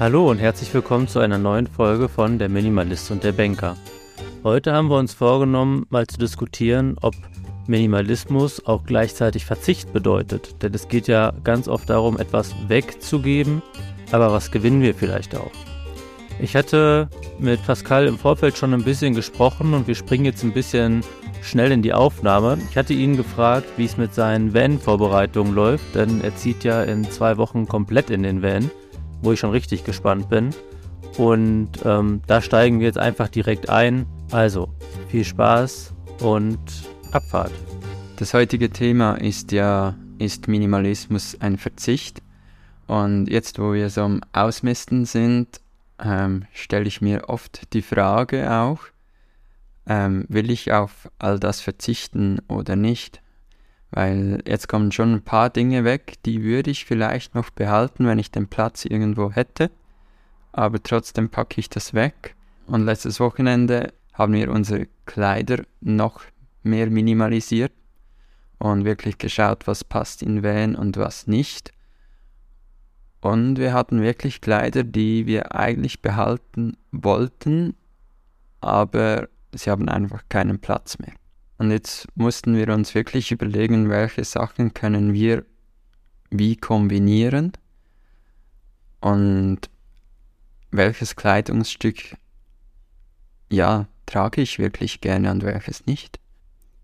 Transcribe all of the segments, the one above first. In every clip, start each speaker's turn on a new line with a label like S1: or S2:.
S1: Hallo und herzlich willkommen zu einer neuen Folge von Der Minimalist und der Banker. Heute haben wir uns vorgenommen, mal zu diskutieren, ob Minimalismus auch gleichzeitig Verzicht bedeutet. Denn es geht ja ganz oft darum, etwas wegzugeben, aber was gewinnen wir vielleicht auch? Ich hatte mit Pascal im Vorfeld schon ein bisschen gesprochen und wir springen jetzt ein bisschen schnell in die Aufnahme. Ich hatte ihn gefragt, wie es mit seinen Van-Vorbereitungen läuft, denn er zieht ja in zwei Wochen komplett in den Van wo ich schon richtig gespannt bin. Und ähm, da steigen wir jetzt einfach direkt ein. Also, viel Spaß und Abfahrt.
S2: Das heutige Thema ist ja, ist Minimalismus ein Verzicht? Und jetzt, wo wir so am Ausmisten sind, ähm, stelle ich mir oft die Frage auch, ähm, will ich auf all das verzichten oder nicht? Weil jetzt kommen schon ein paar Dinge weg, die würde ich vielleicht noch behalten, wenn ich den Platz irgendwo hätte. Aber trotzdem packe ich das weg. Und letztes Wochenende haben wir unsere Kleider noch mehr minimalisiert und wirklich geschaut, was passt in Van und was nicht. Und wir hatten wirklich Kleider, die wir eigentlich behalten wollten, aber sie haben einfach keinen Platz mehr. Und jetzt mussten wir uns wirklich überlegen, welche Sachen können wir wie kombinieren und welches Kleidungsstück, ja, trage ich wirklich gerne und welches nicht.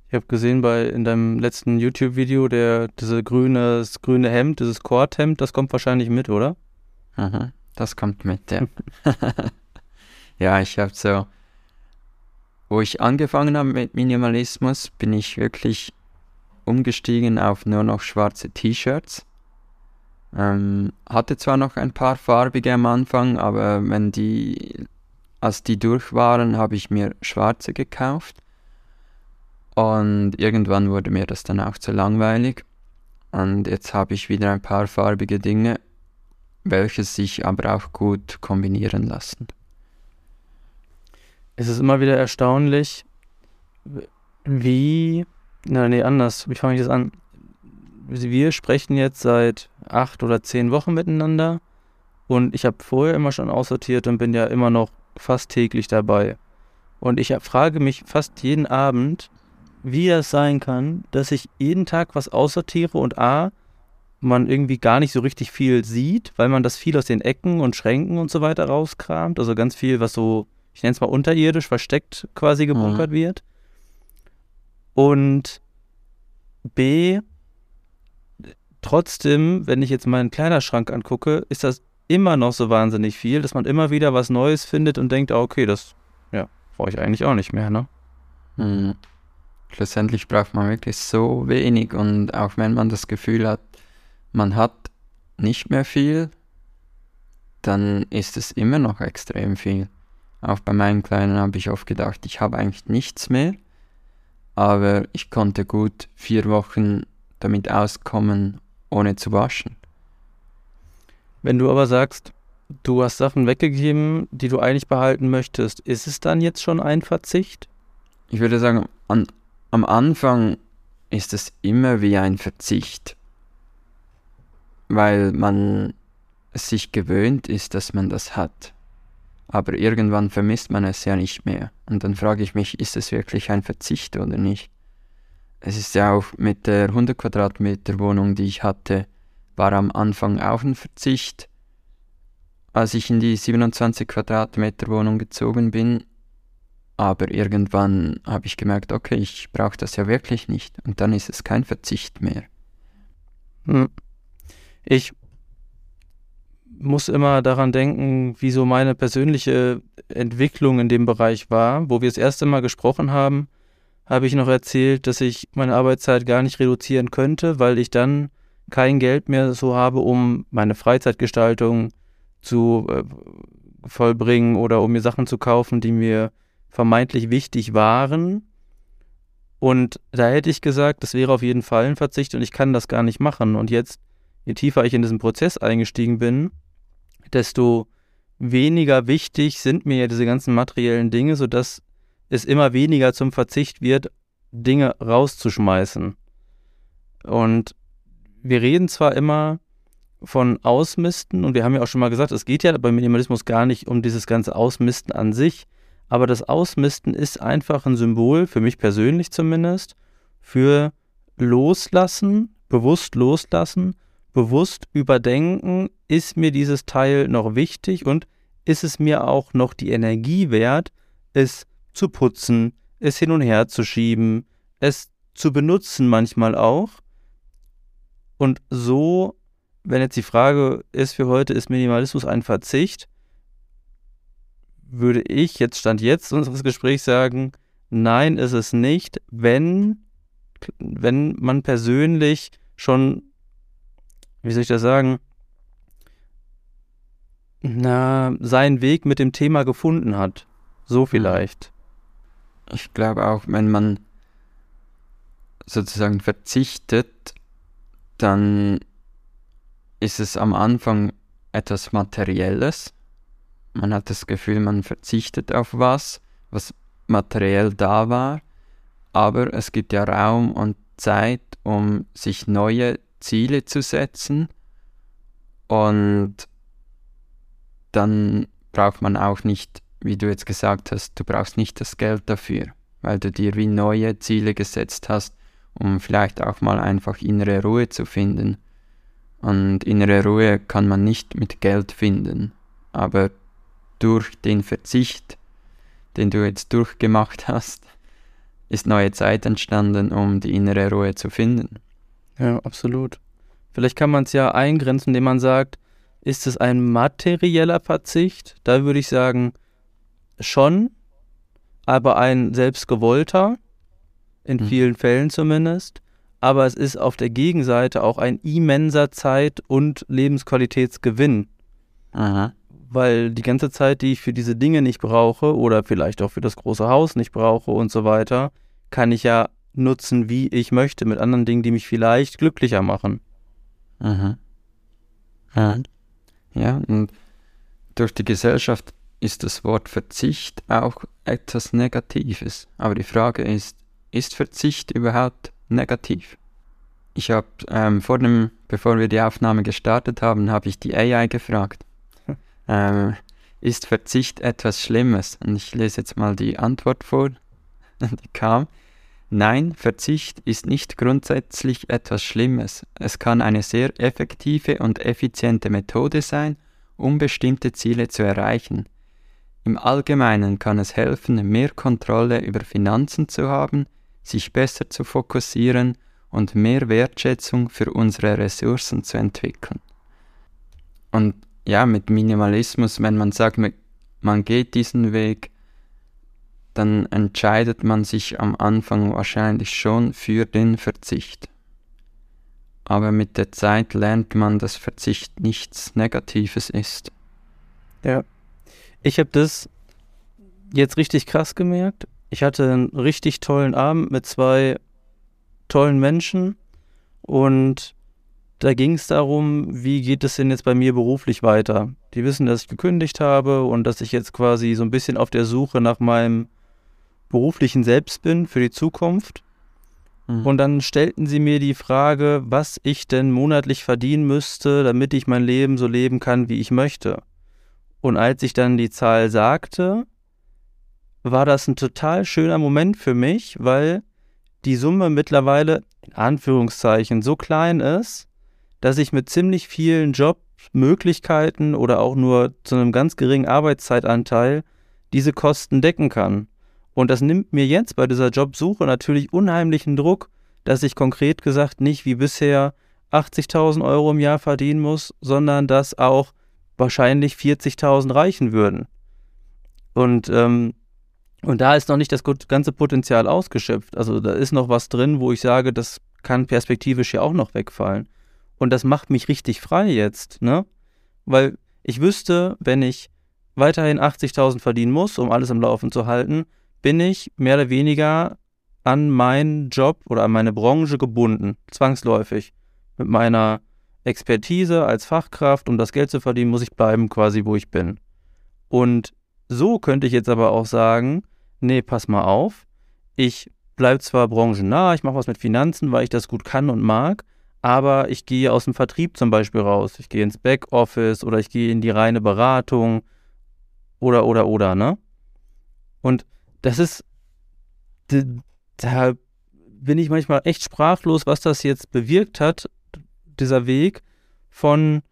S1: Ich habe gesehen bei in deinem letzten YouTube-Video, der diese grüne, das grüne Hemd, dieses Korthemd, das kommt wahrscheinlich mit, oder?
S2: Aha, das kommt mit, ja. ja, ich habe so wo ich angefangen habe mit Minimalismus, bin ich wirklich umgestiegen auf nur noch schwarze T-Shirts. Ähm, hatte zwar noch ein paar farbige am Anfang, aber wenn die, als die durch waren, habe ich mir schwarze gekauft. Und irgendwann wurde mir das dann auch zu langweilig. Und jetzt habe ich wieder ein paar farbige Dinge, welche sich aber auch gut kombinieren lassen
S1: es ist immer wieder erstaunlich, wie, na nee, anders, wie fange ich das an? Wir sprechen jetzt seit acht oder zehn Wochen miteinander und ich habe vorher immer schon aussortiert und bin ja immer noch fast täglich dabei. Und ich frage mich fast jeden Abend, wie das sein kann, dass ich jeden Tag was aussortiere und A, man irgendwie gar nicht so richtig viel sieht, weil man das viel aus den Ecken und Schränken und so weiter rauskramt. Also ganz viel, was so ich nenne es mal unterirdisch, versteckt quasi gebunkert mhm. wird. Und B, trotzdem, wenn ich jetzt meinen Kleiderschrank angucke, ist das immer noch so wahnsinnig viel, dass man immer wieder was Neues findet und denkt, ah, okay, das ja, brauche ich eigentlich auch nicht mehr, ne?
S2: Mhm. Schlussendlich braucht man wirklich so wenig und auch wenn man das Gefühl hat, man hat nicht mehr viel, dann ist es immer noch extrem viel. Auch bei meinen Kleinen habe ich oft gedacht, ich habe eigentlich nichts mehr, aber ich konnte gut vier Wochen damit auskommen, ohne zu waschen.
S1: Wenn du aber sagst, du hast Sachen weggegeben, die du eigentlich behalten möchtest, ist es dann jetzt schon ein Verzicht?
S2: Ich würde sagen, an, am Anfang ist es immer wie ein Verzicht, weil man sich gewöhnt ist, dass man das hat aber irgendwann vermisst man es ja nicht mehr. Und dann frage ich mich, ist es wirklich ein Verzicht oder nicht? Es ist ja auch mit der 100 Quadratmeter Wohnung, die ich hatte, war am Anfang auch ein Verzicht. Als ich in die 27 Quadratmeter Wohnung gezogen bin, aber irgendwann habe ich gemerkt, okay, ich brauche das ja wirklich nicht. Und dann ist es kein Verzicht mehr.
S1: Hm. Ich muss immer daran denken, wie so meine persönliche Entwicklung in dem Bereich war. Wo wir das erste Mal gesprochen haben, habe ich noch erzählt, dass ich meine Arbeitszeit gar nicht reduzieren könnte, weil ich dann kein Geld mehr so habe, um meine Freizeitgestaltung zu äh, vollbringen oder um mir Sachen zu kaufen, die mir vermeintlich wichtig waren. Und da hätte ich gesagt, das wäre auf jeden Fall ein Verzicht und ich kann das gar nicht machen. Und jetzt, je tiefer ich in diesen Prozess eingestiegen bin, desto weniger wichtig sind mir ja diese ganzen materiellen Dinge, sodass es immer weniger zum Verzicht wird, Dinge rauszuschmeißen. Und wir reden zwar immer von Ausmisten, und wir haben ja auch schon mal gesagt, es geht ja beim Minimalismus gar nicht um dieses ganze Ausmisten an sich, aber das Ausmisten ist einfach ein Symbol, für mich persönlich zumindest, für Loslassen, bewusst loslassen, bewusst überdenken, ist mir dieses Teil noch wichtig und ist es mir auch noch die Energie wert, es zu putzen, es hin und her zu schieben, es zu benutzen manchmal auch. Und so, wenn jetzt die Frage ist für heute, ist Minimalismus ein Verzicht, würde ich jetzt Stand jetzt unseres Gesprächs sagen, nein, ist es nicht, wenn, wenn man persönlich schon, wie soll ich das sagen, na, seinen Weg mit dem Thema gefunden hat. So mhm. vielleicht.
S2: Ich glaube auch, wenn man sozusagen verzichtet, dann ist es am Anfang etwas Materielles. Man hat das Gefühl, man verzichtet auf was, was materiell da war, aber es gibt ja Raum und Zeit, um sich neue Ziele zu setzen und dann braucht man auch nicht, wie du jetzt gesagt hast, du brauchst nicht das Geld dafür, weil du dir wie neue Ziele gesetzt hast, um vielleicht auch mal einfach innere Ruhe zu finden. Und innere Ruhe kann man nicht mit Geld finden, aber durch den Verzicht, den du jetzt durchgemacht hast, ist neue Zeit entstanden, um die innere Ruhe zu finden.
S1: Ja, absolut. Vielleicht kann man es ja eingrenzen, indem man sagt, ist es ein materieller Verzicht? Da würde ich sagen, schon, aber ein selbstgewollter, in mhm. vielen Fällen zumindest. Aber es ist auf der Gegenseite auch ein immenser Zeit- und Lebensqualitätsgewinn. Aha. Weil die ganze Zeit, die ich für diese Dinge nicht brauche oder vielleicht auch für das große Haus nicht brauche und so weiter, kann ich ja nutzen, wie ich möchte, mit anderen Dingen, die mich vielleicht glücklicher machen.
S2: Aha. Ja. Ja, und durch die Gesellschaft ist das Wort Verzicht auch etwas Negatives. Aber die Frage ist, ist Verzicht überhaupt negativ? Ich habe ähm, vor dem, bevor wir die Aufnahme gestartet haben, habe ich die AI gefragt. ähm, ist Verzicht etwas Schlimmes? Und ich lese jetzt mal die Antwort vor, die kam. Nein, Verzicht ist nicht grundsätzlich etwas Schlimmes. Es kann eine sehr effektive und effiziente Methode sein, um bestimmte Ziele zu erreichen. Im Allgemeinen kann es helfen, mehr Kontrolle über Finanzen zu haben, sich besser zu fokussieren und mehr Wertschätzung für unsere Ressourcen zu entwickeln. Und ja, mit Minimalismus, wenn man sagt, man geht diesen Weg, dann entscheidet man sich am Anfang wahrscheinlich schon für den Verzicht. Aber mit der Zeit lernt man, dass Verzicht nichts Negatives ist.
S1: Ja. Ich habe das jetzt richtig krass gemerkt. Ich hatte einen richtig tollen Abend mit zwei tollen Menschen und da ging es darum, wie geht es denn jetzt bei mir beruflich weiter? Die wissen, dass ich gekündigt habe und dass ich jetzt quasi so ein bisschen auf der Suche nach meinem beruflichen Selbst bin für die Zukunft. Mhm. Und dann stellten sie mir die Frage, was ich denn monatlich verdienen müsste, damit ich mein Leben so leben kann, wie ich möchte. Und als ich dann die Zahl sagte, war das ein total schöner Moment für mich, weil die Summe mittlerweile in Anführungszeichen so klein ist, dass ich mit ziemlich vielen Jobmöglichkeiten oder auch nur zu einem ganz geringen Arbeitszeitanteil diese Kosten decken kann. Und das nimmt mir jetzt bei dieser Jobsuche natürlich unheimlichen Druck, dass ich konkret gesagt nicht wie bisher 80.000 Euro im Jahr verdienen muss, sondern dass auch wahrscheinlich 40.000 reichen würden. Und, ähm, und da ist noch nicht das ganze Potenzial ausgeschöpft. Also da ist noch was drin, wo ich sage, das kann perspektivisch ja auch noch wegfallen. Und das macht mich richtig frei jetzt, ne? Weil ich wüsste, wenn ich weiterhin 80.000 verdienen muss, um alles im Laufen zu halten, bin ich mehr oder weniger an meinen Job oder an meine Branche gebunden, zwangsläufig. Mit meiner Expertise als Fachkraft, um das Geld zu verdienen, muss ich bleiben quasi, wo ich bin. Und so könnte ich jetzt aber auch sagen, nee, pass mal auf, ich bleibe zwar branchennah, ich mache was mit Finanzen, weil ich das gut kann und mag, aber ich gehe aus dem Vertrieb zum Beispiel raus. Ich gehe ins Backoffice oder ich gehe in die reine Beratung oder, oder, oder, ne? Und das ist, da bin ich manchmal echt sprachlos, was das jetzt bewirkt hat, dieser Weg von,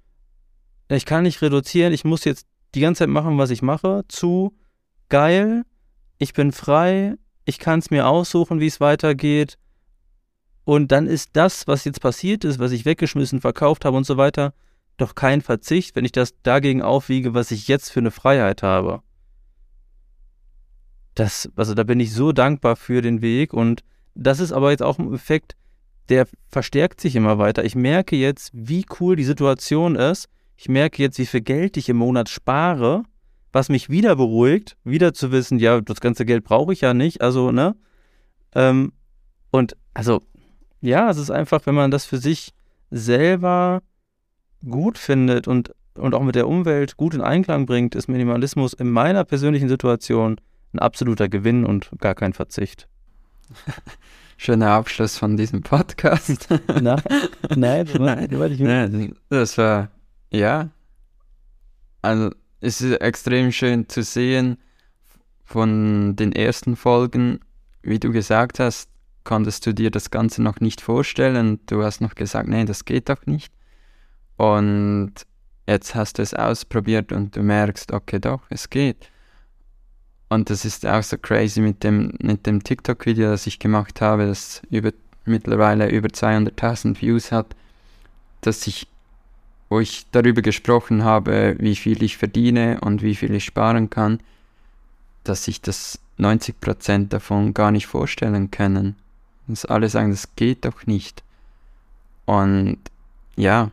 S1: ich kann nicht reduzieren, ich muss jetzt die ganze Zeit machen, was ich mache, zu geil, ich bin frei, ich kann es mir aussuchen, wie es weitergeht. Und dann ist das, was jetzt passiert ist, was ich weggeschmissen, verkauft habe und so weiter, doch kein Verzicht, wenn ich das dagegen aufwiege, was ich jetzt für eine Freiheit habe. Das, also da bin ich so dankbar für den Weg und das ist aber jetzt auch ein Effekt, der verstärkt sich immer weiter. Ich merke jetzt, wie cool die Situation ist. Ich merke jetzt, wie viel Geld ich im Monat spare, was mich wieder beruhigt, wieder zu wissen, ja, das ganze Geld brauche ich ja nicht, also, ne? Ähm, und also, ja, es ist einfach, wenn man das für sich selber gut findet und, und auch mit der Umwelt gut in Einklang bringt, ist Minimalismus in meiner persönlichen Situation ein absoluter Gewinn und gar kein Verzicht.
S2: Schöner Abschluss von diesem Podcast.
S1: Na, nein, das war,
S2: nein, das war, ja, also es ist extrem schön zu sehen von den ersten Folgen, wie du gesagt hast, konntest du dir das Ganze noch nicht vorstellen. Du hast noch gesagt, nee, das geht doch nicht. Und jetzt hast du es ausprobiert und du merkst, okay, doch, es geht. Und das ist auch so crazy mit dem, mit dem TikTok-Video, das ich gemacht habe, das über, mittlerweile über 200.000 Views hat, dass ich, wo ich darüber gesprochen habe, wie viel ich verdiene und wie viel ich sparen kann, dass sich das 90% davon gar nicht vorstellen können. Dass alle sagen, das geht doch nicht. Und ja,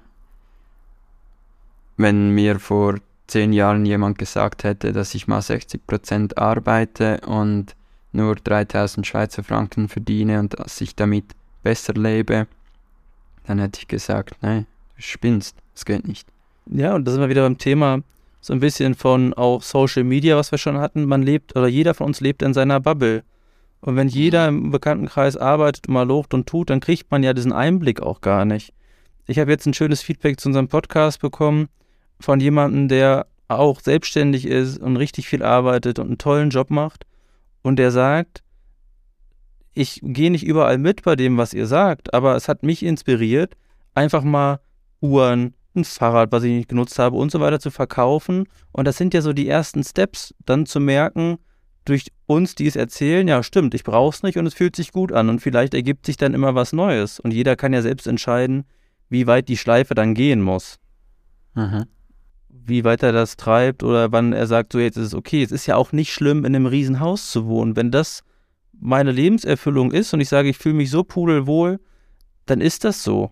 S2: wenn mir vor zehn Jahren jemand gesagt hätte, dass ich mal 60% arbeite und nur 3000 Schweizer Franken verdiene und dass ich damit besser lebe, dann hätte ich gesagt, nein, du spinnst, das geht nicht.
S1: Ja, und da sind wir wieder beim Thema so ein bisschen von auch Social Media, was wir schon hatten. Man lebt, oder jeder von uns lebt in seiner Bubble. Und wenn jeder im Bekanntenkreis arbeitet und mal lobt und tut, dann kriegt man ja diesen Einblick auch gar nicht. Ich habe jetzt ein schönes Feedback zu unserem Podcast bekommen von jemandem, der auch selbstständig ist und richtig viel arbeitet und einen tollen Job macht und der sagt, ich gehe nicht überall mit bei dem, was ihr sagt, aber es hat mich inspiriert, einfach mal Uhren, ein Fahrrad, was ich nicht genutzt habe und so weiter zu verkaufen. Und das sind ja so die ersten Steps, dann zu merken, durch uns, die es erzählen, ja stimmt, ich brauche es nicht und es fühlt sich gut an und vielleicht ergibt sich dann immer was Neues und jeder kann ja selbst entscheiden, wie weit die Schleife dann gehen muss. Mhm wie weit er das treibt oder wann er sagt, so jetzt ist es okay. Es ist ja auch nicht schlimm, in einem Riesenhaus zu wohnen. Wenn das meine Lebenserfüllung ist und ich sage, ich fühle mich so pudelwohl, dann ist das so.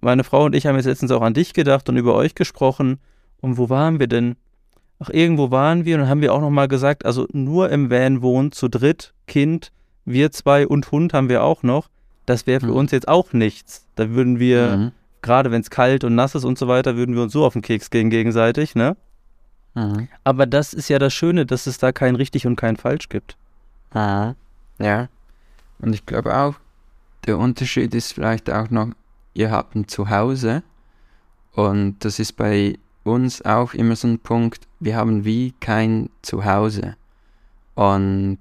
S1: Meine Frau und ich haben jetzt letztens auch an dich gedacht und über euch gesprochen. Und wo waren wir denn? Ach, irgendwo waren wir und haben wir auch nochmal gesagt, also nur im Van wohnen, zu dritt, Kind, wir zwei und Hund haben wir auch noch. Das wäre für mhm. uns jetzt auch nichts. Da würden wir mhm gerade wenn es kalt und nass ist und so weiter, würden wir uns so auf den Keks gehen gegenseitig, ne? Mhm. Aber das ist ja das Schöne, dass es da kein richtig und kein falsch gibt.
S2: Mhm. Ja. Und ich glaube auch, der Unterschied ist vielleicht auch noch, ihr habt ein Zuhause und das ist bei uns auch immer so ein Punkt, wir haben wie kein Zuhause. Und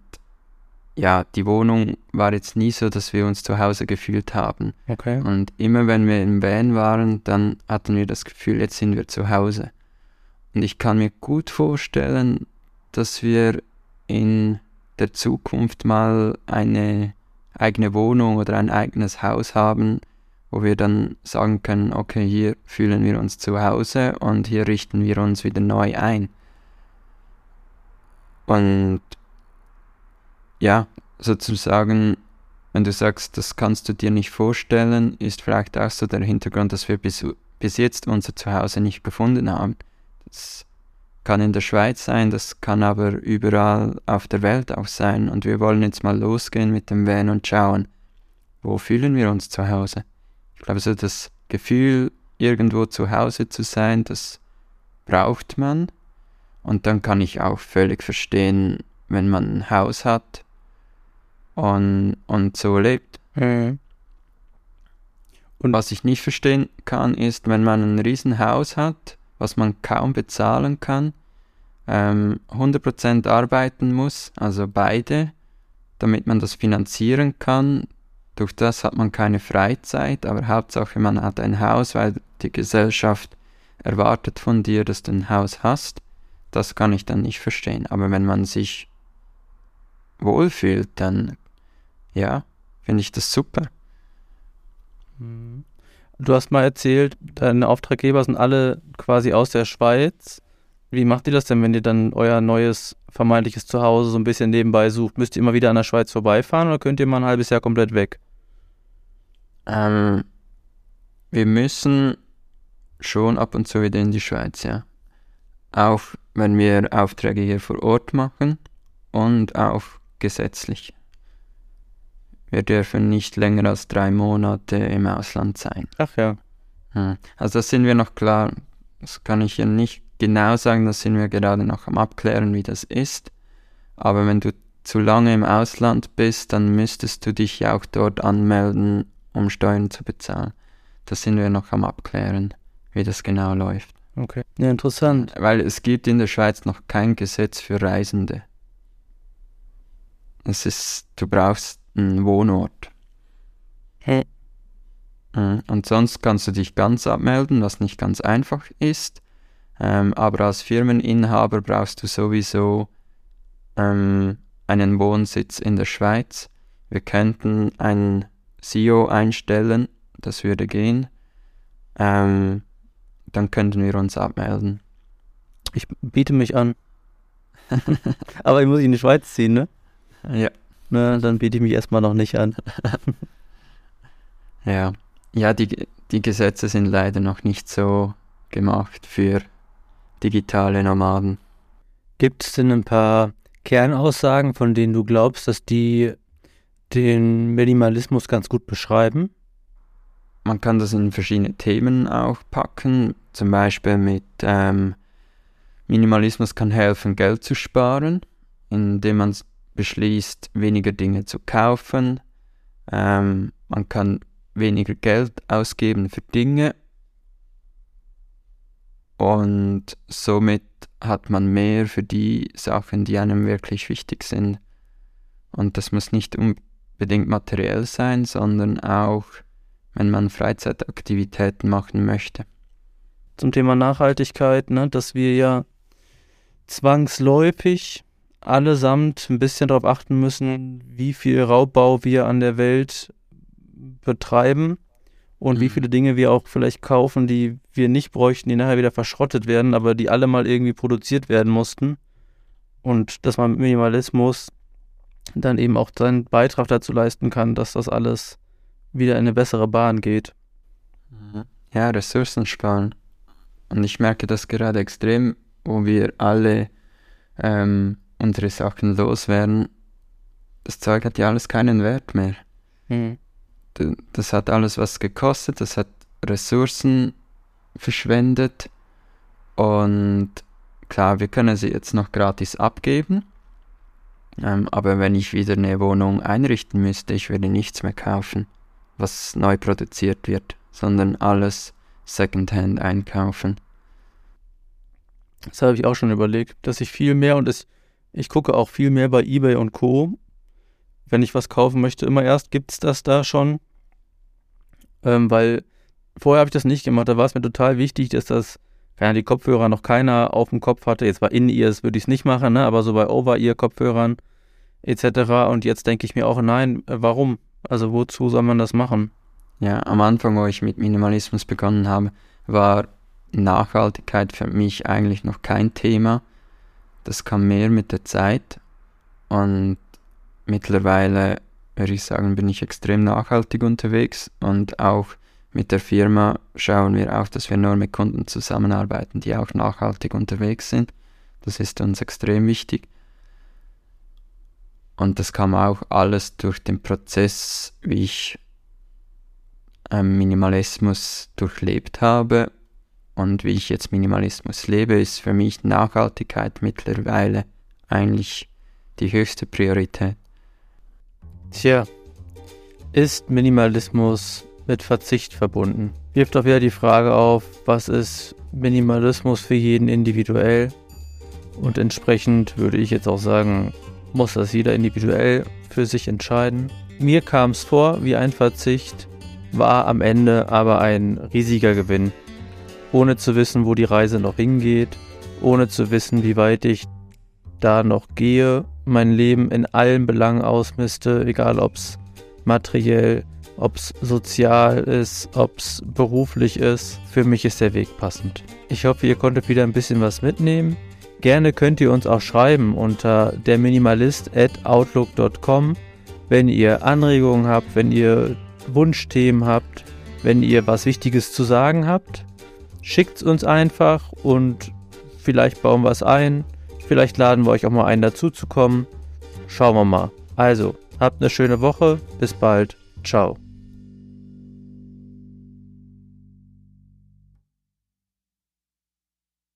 S2: ja, die Wohnung war jetzt nie so, dass wir uns zu Hause gefühlt haben.
S1: Okay.
S2: Und immer wenn wir im Van waren, dann hatten wir das Gefühl, jetzt sind wir zu Hause. Und ich kann mir gut vorstellen, dass wir in der Zukunft mal eine eigene Wohnung oder ein eigenes Haus haben, wo wir dann sagen können, okay, hier fühlen wir uns zu Hause und hier richten wir uns wieder neu ein. Und ja, sozusagen, wenn du sagst, das kannst du dir nicht vorstellen, ist vielleicht auch so der Hintergrund, dass wir bis, bis jetzt unser Zuhause nicht gefunden haben. Das kann in der Schweiz sein, das kann aber überall auf der Welt auch sein. Und wir wollen jetzt mal losgehen mit dem Van und schauen, wo fühlen wir uns zu Hause. Ich glaube, so das Gefühl, irgendwo zu Hause zu sein, das braucht man. Und dann kann ich auch völlig verstehen, wenn man ein Haus hat und, und so lebt.
S1: Mhm.
S2: Und was ich nicht verstehen kann, ist, wenn man ein Riesenhaus hat, was man kaum bezahlen kann, ähm, 100% arbeiten muss, also beide, damit man das finanzieren kann. Durch das hat man keine Freizeit, aber Hauptsache man hat ein Haus, weil die Gesellschaft erwartet von dir, dass du ein Haus hast. Das kann ich dann nicht verstehen. Aber wenn man sich wohlfühlt, dann ja, finde ich das super.
S1: Mhm. Du hast mal erzählt, deine Auftraggeber sind alle quasi aus der Schweiz. Wie macht ihr das denn, wenn ihr dann euer neues vermeintliches Zuhause so ein bisschen nebenbei sucht? Müsst ihr immer wieder an der Schweiz vorbeifahren oder könnt ihr mal ein halbes Jahr komplett weg?
S2: Ähm, wir müssen schon ab und zu wieder in die Schweiz, ja. Auch wenn wir Aufträge hier vor Ort machen und auch gesetzlich. Wir dürfen nicht länger als drei Monate im Ausland sein.
S1: Ach ja.
S2: Hm. Also das sind wir noch klar, das kann ich hier nicht genau sagen, das sind wir gerade noch am Abklären, wie das ist. Aber wenn du zu lange im Ausland bist, dann müsstest du dich ja auch dort anmelden, um Steuern zu bezahlen. Das sind wir noch am Abklären, wie das genau läuft.
S1: Okay. Ja, interessant.
S2: Weil es gibt in der Schweiz noch kein Gesetz für Reisende. Es ist, du brauchst einen Wohnort.
S1: Hä?
S2: Mhm. Und sonst kannst du dich ganz abmelden, was nicht ganz einfach ist. Ähm, aber als Firmeninhaber brauchst du sowieso ähm, einen Wohnsitz in der Schweiz. Wir könnten einen CEO einstellen, das würde gehen. Ähm, dann könnten wir uns abmelden.
S1: Ich biete mich an. aber ich muss in die Schweiz ziehen, ne?
S2: Ja.
S1: Ne, dann biete ich mich erstmal noch nicht an.
S2: ja. Ja, die, die Gesetze sind leider noch nicht so gemacht für digitale Nomaden.
S1: Gibt es denn ein paar Kernaussagen, von denen du glaubst, dass die den Minimalismus ganz gut beschreiben?
S2: Man kann das in verschiedene Themen auch packen, zum Beispiel mit ähm, Minimalismus kann helfen, Geld zu sparen, indem man beschließt, weniger Dinge zu kaufen. Ähm, man kann weniger Geld ausgeben für Dinge und somit hat man mehr für die Sachen, die einem wirklich wichtig sind. Und das muss nicht unbedingt materiell sein, sondern auch, wenn man Freizeitaktivitäten machen möchte.
S1: Zum Thema Nachhaltigkeit, ne, dass wir ja zwangsläufig allesamt ein bisschen darauf achten müssen, wie viel Raubbau wir an der Welt betreiben und mhm. wie viele Dinge wir auch vielleicht kaufen, die wir nicht bräuchten, die nachher wieder verschrottet werden, aber die alle mal irgendwie produziert werden mussten. Und dass man mit Minimalismus dann eben auch seinen Beitrag dazu leisten kann, dass das alles wieder in eine bessere Bahn geht.
S2: Mhm. Ja, Ressourcen sparen. Und ich merke das gerade extrem, wo wir alle ähm, unsere Sachen loswerden, das Zeug hat ja alles keinen Wert mehr. Mhm. Das hat alles was gekostet, das hat Ressourcen verschwendet und klar, wir können sie jetzt noch gratis abgeben, ähm, aber wenn ich wieder eine Wohnung einrichten müsste, ich würde nichts mehr kaufen, was neu produziert wird, sondern alles Secondhand einkaufen.
S1: Das habe ich auch schon überlegt, dass ich viel mehr und es ich gucke auch viel mehr bei eBay und Co. Wenn ich was kaufen möchte, immer erst gibt es das da schon. Ähm, weil vorher habe ich das nicht gemacht. Da war es mir total wichtig, dass das, keine die Kopfhörer noch keiner auf dem Kopf hatte. Jetzt war in ears würde ich es nicht machen, ne? aber so bei Over-Ear-Kopfhörern etc. Und jetzt denke ich mir auch, nein, äh, warum? Also wozu soll man das machen?
S2: Ja, am Anfang, wo ich mit Minimalismus begonnen habe, war Nachhaltigkeit für mich eigentlich noch kein Thema. Das kam mehr mit der Zeit und mittlerweile würde ich sagen, bin ich extrem nachhaltig unterwegs und auch mit der Firma schauen wir auch, dass wir nur mit Kunden zusammenarbeiten, die auch nachhaltig unterwegs sind. Das ist uns extrem wichtig. Und das kam auch alles durch den Prozess, wie ich ähm, Minimalismus durchlebt habe und wie ich jetzt Minimalismus lebe, ist für mich Nachhaltigkeit mittlerweile eigentlich die höchste Priorität.
S1: Tja, ist Minimalismus mit Verzicht verbunden. Wirft auch wieder die Frage auf, was ist Minimalismus für jeden individuell? Und entsprechend würde ich jetzt auch sagen, muss das jeder individuell für sich entscheiden. Mir kam es vor wie ein Verzicht, war am Ende aber ein riesiger Gewinn. Ohne zu wissen, wo die Reise noch hingeht, ohne zu wissen, wie weit ich da noch gehe, mein Leben in allen Belangen ausmiste, egal ob es materiell, ob es sozial ist, ob es beruflich ist. Für mich ist der Weg passend. Ich hoffe, ihr konntet wieder ein bisschen was mitnehmen. Gerne könnt ihr uns auch schreiben unter derminimalist@outlook.com, wenn ihr Anregungen habt, wenn ihr Wunschthemen habt, wenn ihr was Wichtiges zu sagen habt. Schickt uns einfach und vielleicht bauen wir es ein. Vielleicht laden wir euch auch mal ein, dazu zu kommen. Schauen wir mal. Also, habt eine schöne Woche. Bis bald. Ciao.